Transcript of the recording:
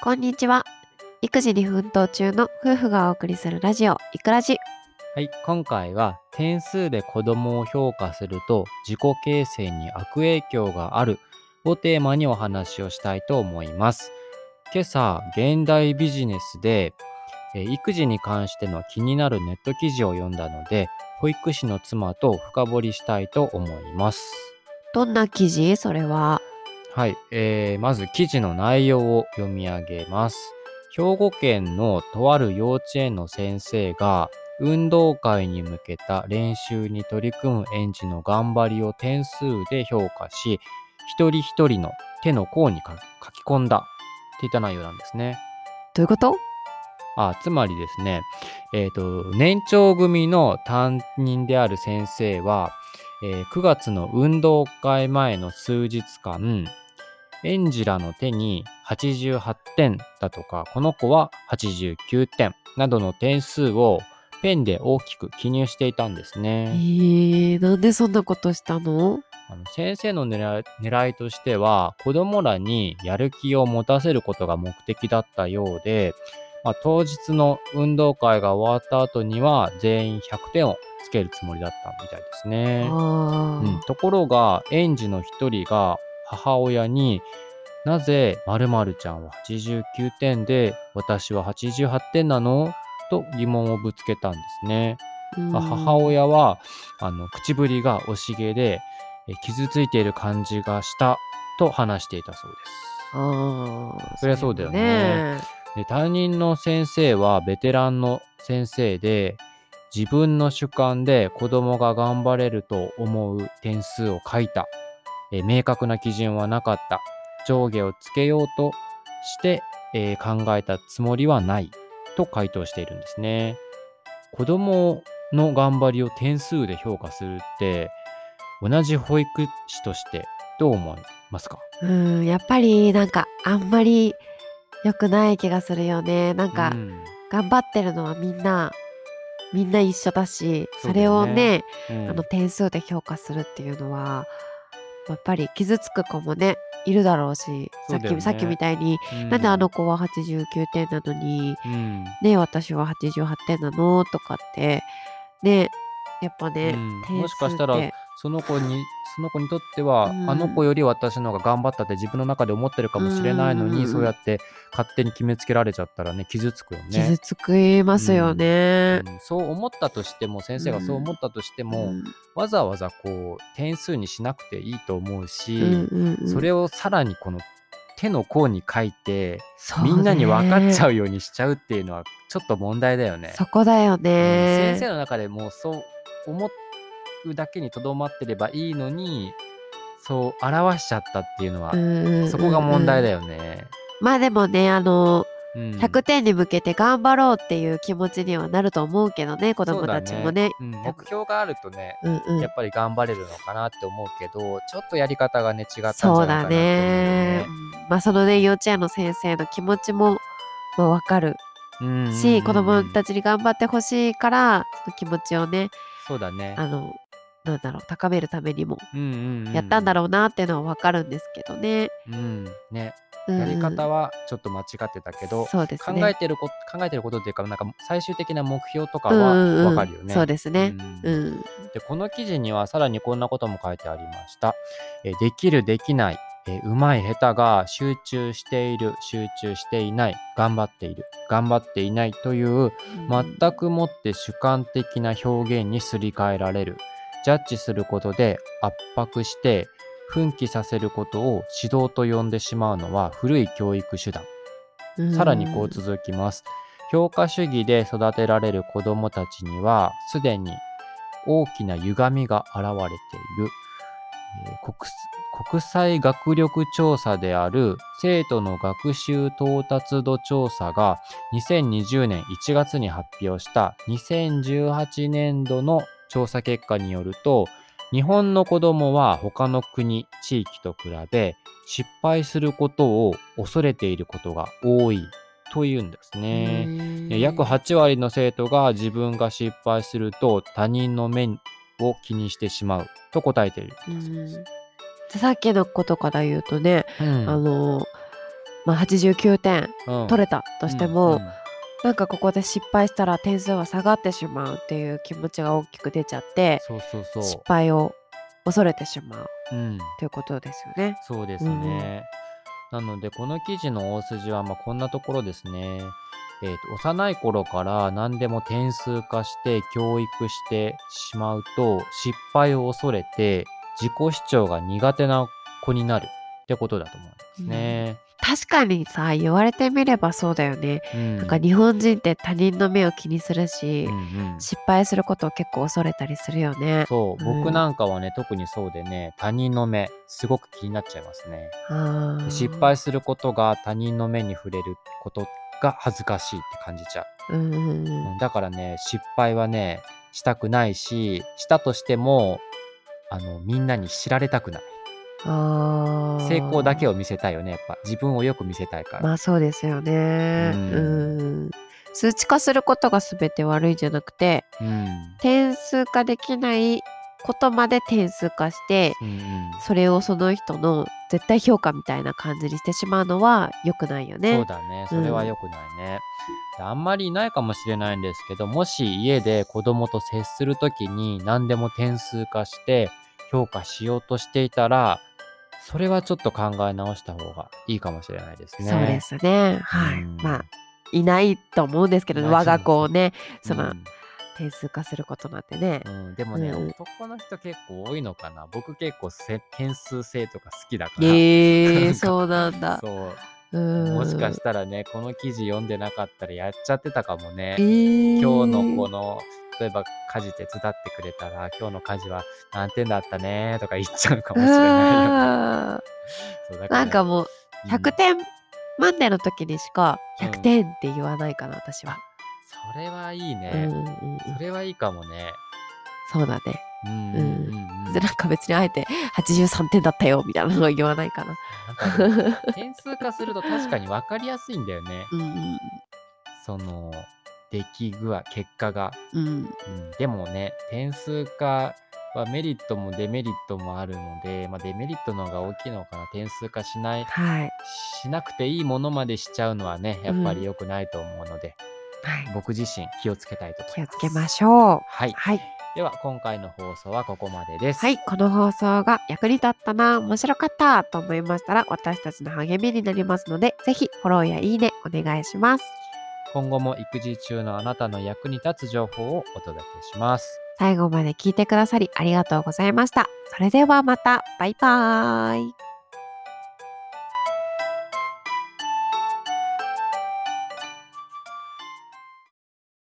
こんにちは。育児に奮闘中の夫婦がお送りするラジオ、いくらじ。はい、今回は点数で子供を評価すると自己形成に悪影響があるをテーマにお話をしたいと思います。今朝、現代ビジネスでえー育児に関しての気になるネット記事を読んだので、保育士の妻と深掘りしたいと思います。どんな記事？それは。はい、えーまず記事の内容を読み上げます。兵庫県のとある幼稚園の先生が運動会に向けた練習に取り組む園児の頑張りを点数で評価し、一人一人の手の甲にか書き込んだっていった内容なんですね。どういうこと？あつまりですね、えっ、と、年長組の担任である先生は、えー9月の運動会前の数日間、園児らの手に88点だとか、この子は89点などの点数をペンで大きく記入していたんですえね。ー、なんでそんなことしたの？あの先生の狙い狙いとしては子供らにやる気を持たせることが目的だったようで、まあ、当日の運動会が終わった後には全員100点をつけるつもりだったみたいですね。あうん、ところが園児の一人が母親になぜ〇〇ちゃんは89点で私は88点なの?と疑問をぶつけたんですね。ーまあ母親はあの口ぶりが惜しげでえ傷ついている感じがしたと話していたそうです。そりゃそうだよね。で担任の先生はベテランの先生で自分の主観で子供が頑張れると思う点数を書いたえ明確な基準はなかった。上下をつけようとして、えー考えたつもりはないと回答しているんですね。子供の頑張りを点数で評価するって同じ保育士としてどう思いますか？うん、やっぱりなんかあんまり良くない気がするよね。なんか、うん。頑張ってるのはみんな、みんな一緒だし、それそうだよね。をね、うん。あの点数で評価するっていうのはやっぱり傷つく子もねいるだろうしさっき、ねさっきみたいに、うん。なんであの子は89点なのにうん。ね私は88点なの？とかってねやっぱね、うん。点数もしかしたらその子にその子にとっては、うんあの子より私の方が頑張ったって自分の中で思ってるかもしれないのに、うんそうやって勝手に決めつけられちゃったらね傷つくよね。傷つきますよね。うんそう思ったとしても先生がそう思ったとしても、うんわざわざこう点数にしなくていいと思うし、それをさらにこの手の甲に書いて、みんなに分かっちゃうようにしちゃうっていうのはちょっと問題だよね。そこだようんね。先生の中でもうそう思うだけにとどまってればいいのにそう表しちゃったっていうのは、うんうんうんうんそこが問題だよね。まあでもねあのうん100点に向けて頑張ろうっていう気持ちにはなると思うけどね子供たちもね。そうだうん目標があるとね、うんうんやっぱり頑張れるのかなって思うけどちょっとやり方がね違ったんじそうだゃないかなって思うよね。うんまあそのね幼稚園の先生の気持ちもまあわかるうんし、子供たちちに頑張ってほしいからその気持ちをねそうだね。あのなんだろう高めるためにもうんうんうんやったんだろうなっていうのはわかるんですけどね。うんねうんやり方はちょっと間違ってたけど、そうです考ね。えてること考えてることっていうかなんか最終的な目標とかうんはうんうんわかるよね。そうですね。うんうん。でこの記事にはさらにこんなことも書いてありました。えーできるできない、えーうまい下手が集中している集中していない頑張っている頑張っていないという全くもって主観的な表現にすり替えられるジャッジすることで圧迫して奮起させることを指導と呼んでしまうのは古い教育手段うんさらにこう続きます。評価主義で育てられる子どもたちには、すでに大きな歪みが現れている。国際学力調査である生徒の学習到達度調査が2020年1月に発表した2018年度の調査結果によると日本の子どもは他の国地域と比べ失敗することを恐れていることが多いというんですね。約8割の生徒が自分が失敗すると他人の目を気にしてしまうと答えている。さっきのことから言うとね、うん。あのまあ、89点うん。取れたとしても、うんなんかここで失敗したら点数は下がってしまうっていう気持ちが大きく出ちゃってそうそうそう失敗を恐れてしまううんということですよね。そうですね。なので、この記事の大筋は、まあ、こんなところですね。えーと幼い頃から何でも点数化して教育してしまうと失敗を恐れて自己主張が苦手な子になるってことだと思うんですね。確かにさ言われてみればそうだよね。うんなんか日本人って他人の目を気にするし、うんうん失敗することを結構恐れたりするよね。そう、うん僕なんかはね特にそうでね他人の目すごく気になっちゃいますね。失敗することが他人の目に触れることが恥ずかしいって感じちゃう。うんうんだからね失敗はねしたくないししたとしてもあのみんなに知られたくないあー。成功だけを見せたいよねやっぱ。自分をよく見せたいから、まあそうですよね。ううん。ん数値化することが全て悪いじゃなくてうん。点数化できないことまで点数化してうんうん。それをその人の絶対評価みたいな感じにしてしまうのは良くないよね。そうだね。それは良くないね、であんまりいないかもしれないんですけどもし家で子供と接する時に何でも点数化して評価しようとしていたらそれはちょっと考え直した方がいいかもしれないですね。そうですね。はい。うん。まあいないと思うんですけど、ない我が子をねその、うん点数化することなんてね。うん、でもね、うん。男の人結構多いのかな。僕結構せ点数制とか好きだから、えー、そうなんだ。そう。うん。もしかしたらねこの記事読んでなかったらやっちゃってたかもね、えー、今日のこの例えば家事手伝ってくれたら今日の家事は何点だったね？とか言っちゃうかもしれない なんかもううん。100点満点の時にしかうん。100点って言わないかな、私は。それはいいね、うんうんうん、それはいいかもね。そうだね。うんうんうんなんか別にあえて83点だったよみたいなのは言わないかな。なんかね 点数化すると確かに分かりやすいんだよね。うんうん。その出来具合結果が、うん。うん、でもね点数化はメリットもデメリットもあるので、まあ、デメリットの方が大きいのかな。点数化しないはい。しなくていいものまでしちゃうのはねやっぱりうん。良くないと思うので、はい、僕自身気をつけたいと思います。気をつけましょう。はい。はい。では今回の放送はここまでです。はい、この放送が役に立ったな、面白かったと思いましたら、私たちの励みになりますので、ぜひフォローやいいねお願いします。今後も育児中のあなたの役に立つ情報をお届けします最後まで聞いてくださりありがとうございました。それではまた、バイバーイ。